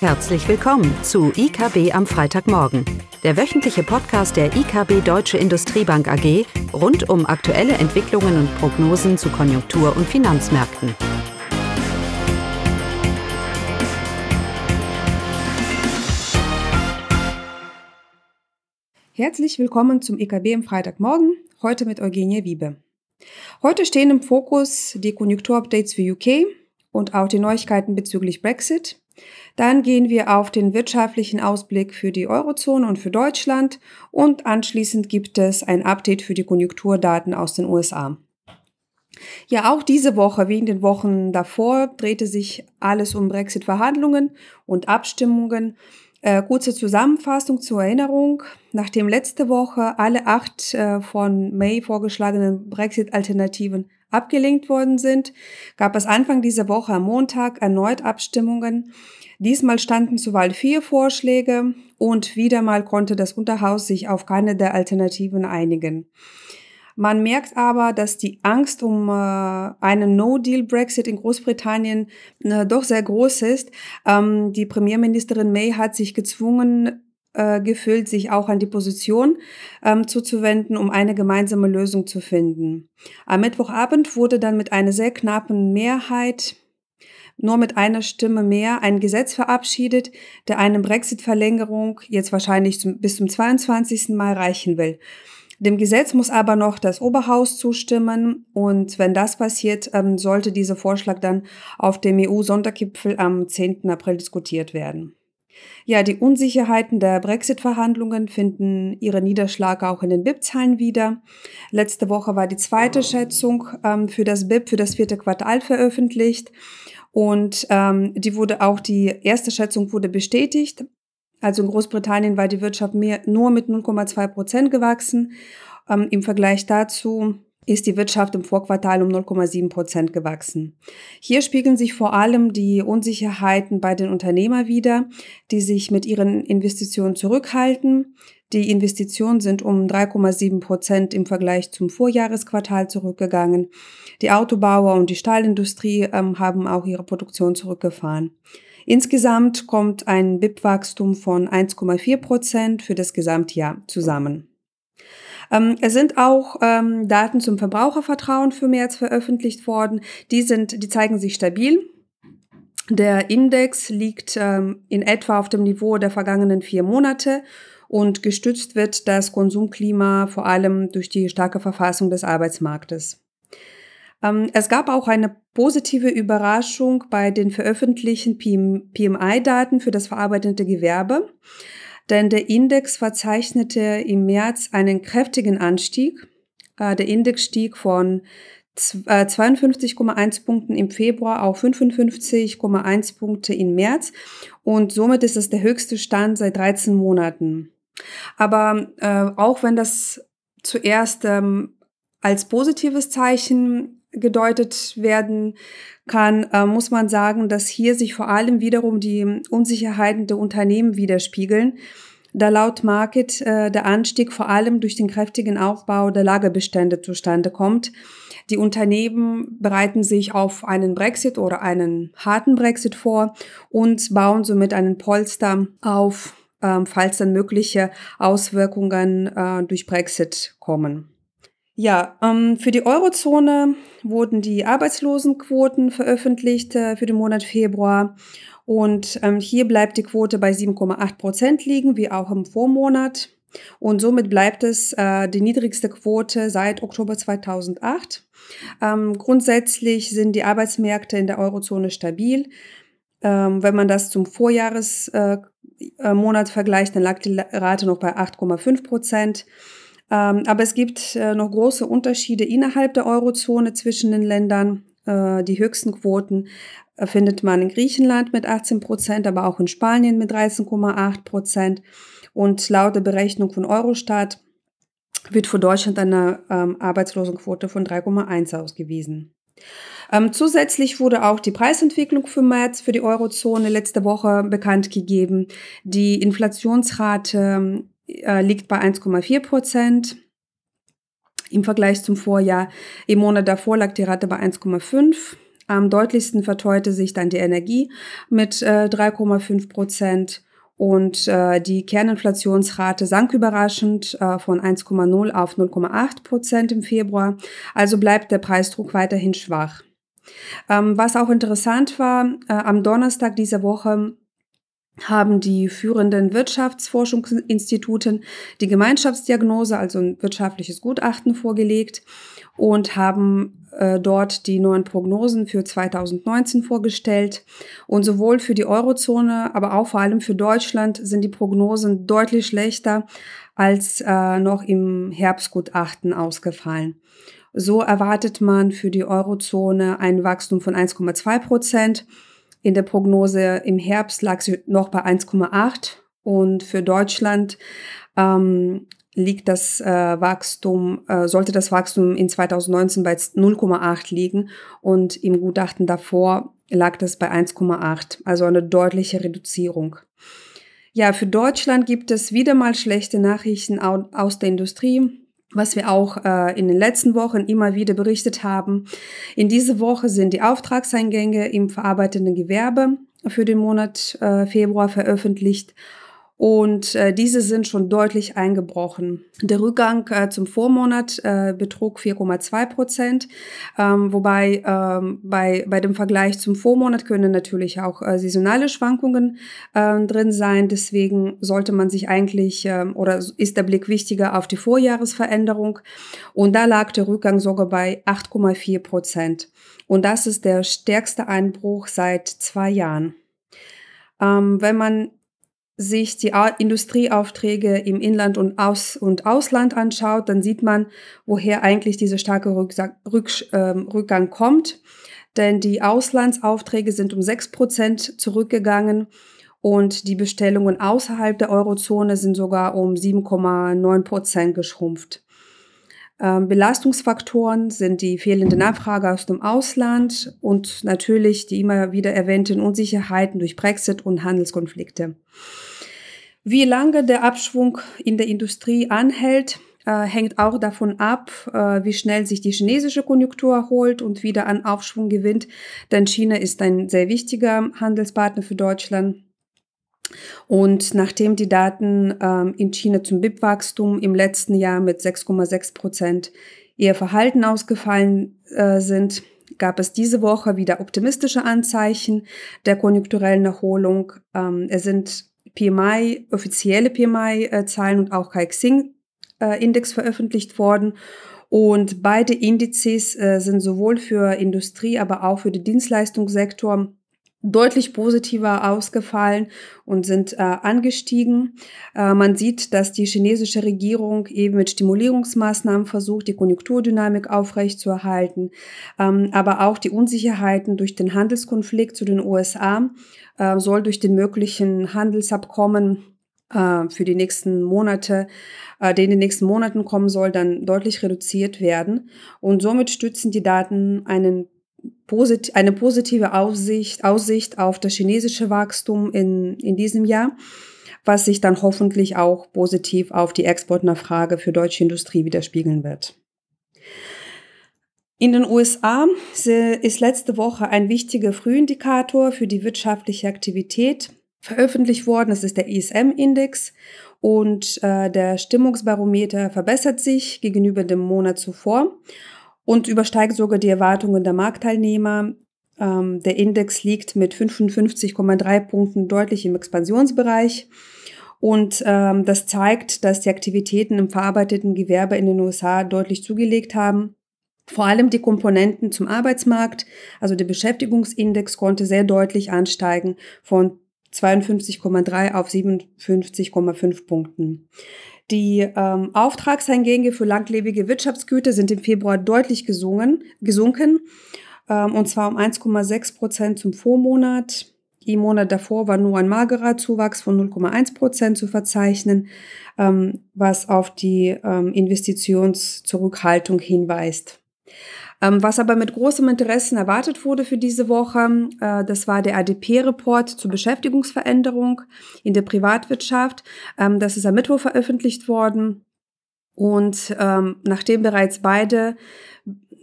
Herzlich willkommen zu IKB am Freitagmorgen, der wöchentliche Podcast der IKB Deutsche Industriebank AG rund um aktuelle Entwicklungen und Prognosen zu Konjunktur- und Finanzmärkten. Herzlich willkommen zum IKB am Freitagmorgen, heute mit Eugenie Wiebe. Heute stehen im Fokus die Konjunkturupdates für UK und auch die Neuigkeiten bezüglich Brexit. Dann gehen wir auf den wirtschaftlichen Ausblick für die Eurozone und für Deutschland und anschließend gibt es ein Update für die Konjunkturdaten aus den USA. Ja, auch diese Woche wie in den Wochen davor drehte sich alles um Brexit-Verhandlungen und Abstimmungen. Äh, kurze Zusammenfassung zur Erinnerung. Nachdem letzte Woche alle acht äh, von May vorgeschlagenen Brexit-Alternativen abgelehnt worden sind, gab es Anfang dieser Woche am Montag erneut Abstimmungen. Diesmal standen zur Wahl vier Vorschläge und wieder mal konnte das Unterhaus sich auf keine der Alternativen einigen. Man merkt aber, dass die Angst um äh, einen No-Deal-Brexit in Großbritannien äh, doch sehr groß ist. Ähm, die Premierministerin May hat sich gezwungen äh, gefühlt, sich auch an die Position ähm, zuzuwenden, um eine gemeinsame Lösung zu finden. Am Mittwochabend wurde dann mit einer sehr knappen Mehrheit nur mit einer Stimme mehr ein Gesetz verabschiedet, der eine Brexit-Verlängerung jetzt wahrscheinlich zum, bis zum 22. Mai reichen will. Dem Gesetz muss aber noch das Oberhaus zustimmen und wenn das passiert, ähm, sollte dieser Vorschlag dann auf dem EU-Sondergipfel am 10. April diskutiert werden. Ja, die Unsicherheiten der Brexit-Verhandlungen finden ihre Niederschlag auch in den BIP-Zahlen wieder. Letzte Woche war die zweite Schätzung ähm, für das BIP für das vierte Quartal veröffentlicht und ähm, die wurde auch die erste Schätzung wurde bestätigt. Also in Großbritannien war die Wirtschaft mehr, nur mit 0,2 Prozent gewachsen. Ähm, Im Vergleich dazu ist die Wirtschaft im Vorquartal um 0,7 Prozent gewachsen. Hier spiegeln sich vor allem die Unsicherheiten bei den Unternehmern wider, die sich mit ihren Investitionen zurückhalten. Die Investitionen sind um 3,7 Prozent im Vergleich zum Vorjahresquartal zurückgegangen. Die Autobauer und die Stahlindustrie ähm, haben auch ihre Produktion zurückgefahren. Insgesamt kommt ein BIP-Wachstum von 1,4 Prozent für das Gesamtjahr zusammen. Ähm, es sind auch ähm, Daten zum Verbrauchervertrauen für März veröffentlicht worden. Die sind, die zeigen sich stabil. Der Index liegt ähm, in etwa auf dem Niveau der vergangenen vier Monate und gestützt wird das Konsumklima vor allem durch die starke Verfassung des Arbeitsmarktes. Ähm, es gab auch eine positive Überraschung bei den veröffentlichten PMI-Daten für das verarbeitende Gewerbe, denn der Index verzeichnete im März einen kräftigen Anstieg. Äh, der Index stieg von 52,1 äh, Punkten im Februar auf 55,1 Punkte im März und somit ist es der höchste Stand seit 13 Monaten. Aber äh, auch wenn das zuerst ähm, als positives Zeichen gedeutet werden kann, äh, muss man sagen, dass hier sich vor allem wiederum die Unsicherheiten der Unternehmen widerspiegeln, da laut Market äh, der Anstieg vor allem durch den kräftigen Aufbau der Lagerbestände zustande kommt. Die Unternehmen bereiten sich auf einen Brexit oder einen harten Brexit vor und bauen somit einen Polster auf, äh, falls dann mögliche Auswirkungen äh, durch Brexit kommen. Ja, ähm, für die Eurozone wurden die Arbeitslosenquoten veröffentlicht äh, für den Monat Februar. Und ähm, hier bleibt die Quote bei 7,8 Prozent liegen, wie auch im Vormonat. Und somit bleibt es äh, die niedrigste Quote seit Oktober 2008. Ähm, grundsätzlich sind die Arbeitsmärkte in der Eurozone stabil. Ähm, wenn man das zum Vorjahresmonat äh, äh vergleicht, dann lag die Rate noch bei 8,5 Prozent. Ähm, aber es gibt äh, noch große Unterschiede innerhalb der Eurozone zwischen den Ländern. Äh, die höchsten Quoten äh, findet man in Griechenland mit 18 Prozent, aber auch in Spanien mit 13,8 Prozent. Und laut der Berechnung von Eurostat wird für Deutschland eine ähm, Arbeitslosenquote von 3,1 ausgewiesen. Ähm, zusätzlich wurde auch die Preisentwicklung für März für die Eurozone letzte Woche bekannt gegeben. Die Inflationsrate äh, liegt bei 1,4 Prozent. Im Vergleich zum Vorjahr, im Monat davor lag die Rate bei 1,5. Am deutlichsten verteuerte sich dann die Energie mit äh, 3,5 Prozent und äh, die Kerninflationsrate sank überraschend äh, von 1,0 auf 0,8 Prozent im Februar. Also bleibt der Preisdruck weiterhin schwach. Ähm, was auch interessant war, äh, am Donnerstag dieser Woche haben die führenden Wirtschaftsforschungsinstituten die Gemeinschaftsdiagnose, also ein wirtschaftliches Gutachten vorgelegt und haben äh, dort die neuen Prognosen für 2019 vorgestellt. Und sowohl für die Eurozone, aber auch vor allem für Deutschland sind die Prognosen deutlich schlechter als äh, noch im Herbstgutachten ausgefallen. So erwartet man für die Eurozone ein Wachstum von 1,2 Prozent. In der Prognose im Herbst lag sie noch bei 1,8 und für Deutschland ähm, liegt das äh, Wachstum, äh, sollte das Wachstum in 2019 bei 0,8 liegen und im Gutachten davor lag das bei 1,8, also eine deutliche Reduzierung. Ja, für Deutschland gibt es wieder mal schlechte Nachrichten aus der Industrie, was wir auch äh, in den letzten Wochen immer wieder berichtet haben. In dieser Woche sind die Auftragseingänge im verarbeitenden Gewerbe für den Monat äh, Februar veröffentlicht und äh, diese sind schon deutlich eingebrochen. Der Rückgang äh, zum Vormonat äh, betrug 4,2 Prozent, ähm, wobei ähm, bei, bei dem Vergleich zum Vormonat können natürlich auch äh, saisonale Schwankungen äh, drin sein. Deswegen sollte man sich eigentlich äh, oder ist der Blick wichtiger auf die Vorjahresveränderung. Und da lag der Rückgang sogar bei 8,4 Prozent. Und das ist der stärkste Einbruch seit zwei Jahren. Ähm, wenn man sich die Industrieaufträge im Inland und, Aus und Ausland anschaut, dann sieht man, woher eigentlich dieser starke ähm, Rückgang kommt. Denn die Auslandsaufträge sind um 6% zurückgegangen und die Bestellungen außerhalb der Eurozone sind sogar um 7,9% geschrumpft. Ähm, Belastungsfaktoren sind die fehlende Nachfrage aus dem Ausland und natürlich die immer wieder erwähnten Unsicherheiten durch Brexit und Handelskonflikte. Wie lange der Abschwung in der Industrie anhält, äh, hängt auch davon ab, äh, wie schnell sich die chinesische Konjunktur erholt und wieder an Aufschwung gewinnt. Denn China ist ein sehr wichtiger Handelspartner für Deutschland. Und nachdem die Daten ähm, in China zum BIP-Wachstum im letzten Jahr mit 6,6 Prozent eher verhalten ausgefallen äh, sind, gab es diese Woche wieder optimistische Anzeichen der konjunkturellen Erholung. Ähm, es sind PMI, offizielle PMI-Zahlen und auch Kaixing-Index veröffentlicht worden. Und beide Indizes äh, sind sowohl für Industrie, aber auch für den Dienstleistungssektor deutlich positiver ausgefallen und sind äh, angestiegen. Äh, man sieht, dass die chinesische Regierung eben mit Stimulierungsmaßnahmen versucht, die Konjunkturdynamik aufrechtzuerhalten, ähm, aber auch die Unsicherheiten durch den Handelskonflikt zu den USA äh, soll durch den möglichen Handelsabkommen äh, für die nächsten Monate, äh, der in den nächsten Monaten kommen soll, dann deutlich reduziert werden. Und somit stützen die Daten einen posit eine positive Aussicht, Aussicht auf das chinesische Wachstum in, in diesem Jahr, was sich dann hoffentlich auch positiv auf die Exportnachfrage für deutsche Industrie widerspiegeln wird. In den USA ist letzte Woche ein wichtiger Frühindikator für die wirtschaftliche Aktivität veröffentlicht worden. Das ist der ISM-Index und äh, der Stimmungsbarometer verbessert sich gegenüber dem Monat zuvor und übersteigt sogar die Erwartungen der Marktteilnehmer. Ähm, der Index liegt mit 55,3 Punkten deutlich im Expansionsbereich. Und ähm, das zeigt, dass die Aktivitäten im verarbeiteten Gewerbe in den USA deutlich zugelegt haben. Vor allem die Komponenten zum Arbeitsmarkt, also der Beschäftigungsindex konnte sehr deutlich ansteigen von 52,3 auf 57,5 Punkten. Die ähm, Auftragseingänge für langlebige Wirtschaftsgüter sind im Februar deutlich gesungen, gesunken, ähm, und zwar um 1,6 Prozent zum Vormonat. Im Monat davor war nur ein magerer Zuwachs von 0,1 Prozent zu verzeichnen, ähm, was auf die ähm, Investitionszurückhaltung hinweist. Ähm, was aber mit großem Interesse erwartet wurde für diese Woche, äh, das war der ADP-Report zur Beschäftigungsveränderung in der Privatwirtschaft. Ähm, das ist am Mittwoch veröffentlicht worden. Und ähm, nachdem bereits beide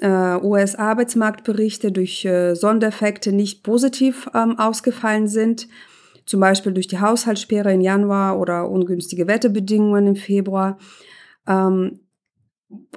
äh, US-Arbeitsmarktberichte durch äh, Sondereffekte nicht positiv ähm, ausgefallen sind, zum Beispiel durch die Haushaltssperre im Januar oder ungünstige Wetterbedingungen im Februar, ähm,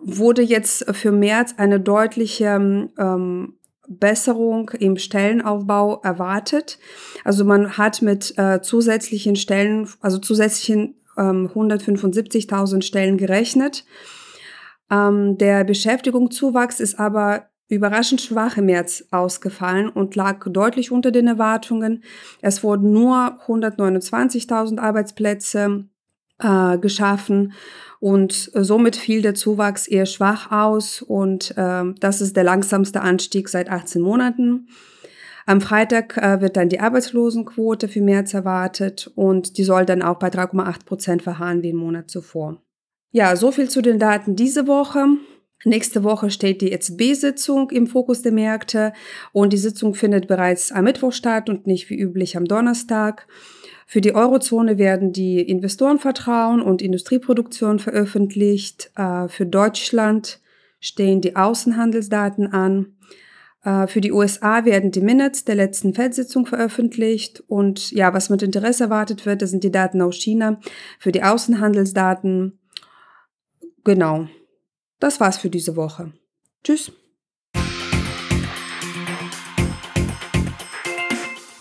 wurde jetzt für März eine deutliche ähm, Besserung im Stellenaufbau erwartet. Also man hat mit äh, zusätzlichen Stellen, also zusätzlichen ähm, 175.000 Stellen gerechnet. Ähm, der Beschäftigungszuwachs ist aber überraschend schwach im März ausgefallen und lag deutlich unter den Erwartungen. Es wurden nur 129.000 Arbeitsplätze äh, geschaffen und somit fiel der Zuwachs eher schwach aus und äh, das ist der langsamste Anstieg seit 18 Monaten. Am Freitag äh, wird dann die Arbeitslosenquote für März erwartet und die soll dann auch bei 3,8 Prozent verharren wie im Monat zuvor. Ja, so viel zu den Daten diese Woche. Nächste Woche steht die EZB-Sitzung im Fokus der Märkte und die Sitzung findet bereits am Mittwoch statt und nicht wie üblich am Donnerstag. Für die Eurozone werden die Investorenvertrauen und Industrieproduktion veröffentlicht. Äh, für Deutschland stehen die Außenhandelsdaten an. Äh, für die USA werden die Minutes der letzten Fed-Sitzung veröffentlicht. Und ja, was mit Interesse erwartet wird, das sind die Daten aus China. Für die Außenhandelsdaten, genau, das war's für diese Woche. Tschüss.